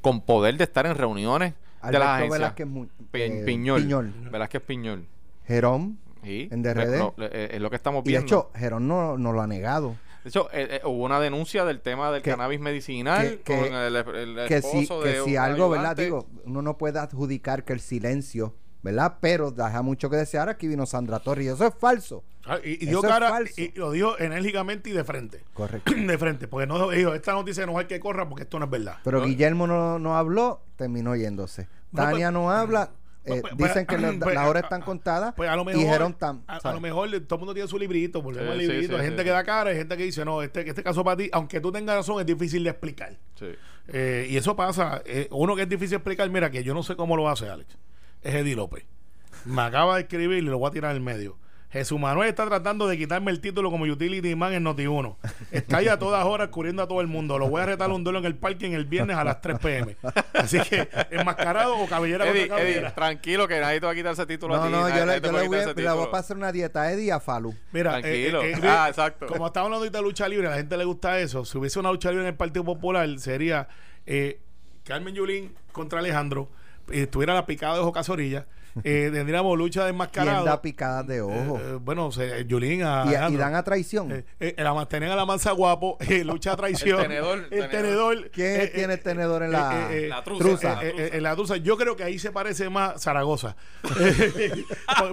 con poder de estar en reuniones de las agencias. Velázquez Pi- eh, Piñol. Piñol. Velázquez Piñol. Jerón. Sí. En DRD. No, eh, es lo que estamos Y de viendo. hecho, Jerón no, no lo ha negado. De hecho, eh, eh, hubo una denuncia del tema del Que- cannabis medicinal que- que- con el, el que si, esposo que de si algo, ¿verdad? ayudante. Digo, uno no puede adjudicar que el silencio, ¿verdad? Pero deja mucho que desear. Aquí vino Sandra Torres y eso es falso. Ah, Y, y dio Eso es cara falso. y lo dijo enérgicamente y de frente. Correcto. de frente, porque no dijo, esta noticia no hay que corra porque esto no es verdad. Pero No. Guillermo no, no habló, terminó yéndose. No, Tania pues- no habla. pues- eh, pues- dicen que la- pues- las horas están contadas Pues a lo y mejor, Jerón tam- a, lo mejor todo el mundo tiene su librito, volvemos Sí, librito. sí, hay sí, gente sí. que da cara, hay gente que dice, no, este, este caso para ti, aunque tú tengas razón, es difícil de explicar. Sí. Eh, y eso pasa. eh, uno que es difícil de explicar, mira, que yo no sé cómo lo hace Alex, es Eddie López. Me acaba de escribir y lo voy a tirar en el medio. Jesús Manuel está tratando de quitarme el título como Utility Man en Noti1. Está ahí a todas horas cubriendo a todo el mundo. Lo voy a retar un duelo en el parking el viernes a las 3 pm. Así que, enmascarado o cabellera Eddie, contra cabellera. Eddie, tranquilo que nadie te va a quitar ese título a No, ti, no, yo, le, yo le voy, a, le voy a pasar una dieta a Eddie y a Falu. Mira, Tranquilo. eh, eh, Ah, exacto. Como estamos hablando ahorita de lucha libre, a la gente le gusta eso. Si hubiese una lucha libre en el Partido Popular, sería eh, Carmen Yulín contra Alejandro. Eh, estuviera la picada de Ojo Casorilla. Eh, tendríamos lucha de ¿Quién enmascarado. da picadas de ojo? Eh, eh, bueno, se, Yulín a. y, y dan a traición. Eh, eh, la a la mansa guapo, eh, lucha a traición. El tenedor, El tenedor. tenedor. ¿Quién eh, tiene el tenedor en la- La truza. eh, eh, en la truza. Yo creo que ahí se parece más Zaragoza. Porque-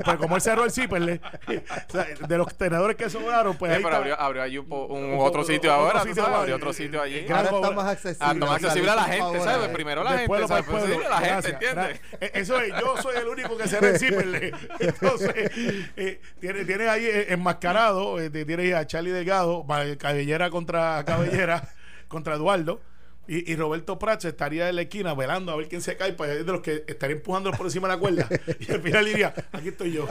porque como él cerró el o sea, de los tenedores que sobraron, pues Eh, ahí pero abrió, abrió allí un, po- un Un- otro un- sitio otro ahora, sitio sabes, ahora. abrió otro sitio allí. Eh, Ahora está más accesible. Ah, está más accesible a la gente, ¿sabes? eh. Primero la gente, a la gente. ¿entiendes? Eh, Eso es, yo soy el único que se el. Entonces, eh, tiene, tiene ahí eh, enmascarado, eh, tiene ahí a Charlie Delgado, ma- cabellera contra cabellera, contra Eduardo. Y, Roberto Prats estaría en la esquina velando a ver quién se cae, pues es de los que estaría empujándolo por encima de la cuerda. Y al final diría, aquí estoy yo.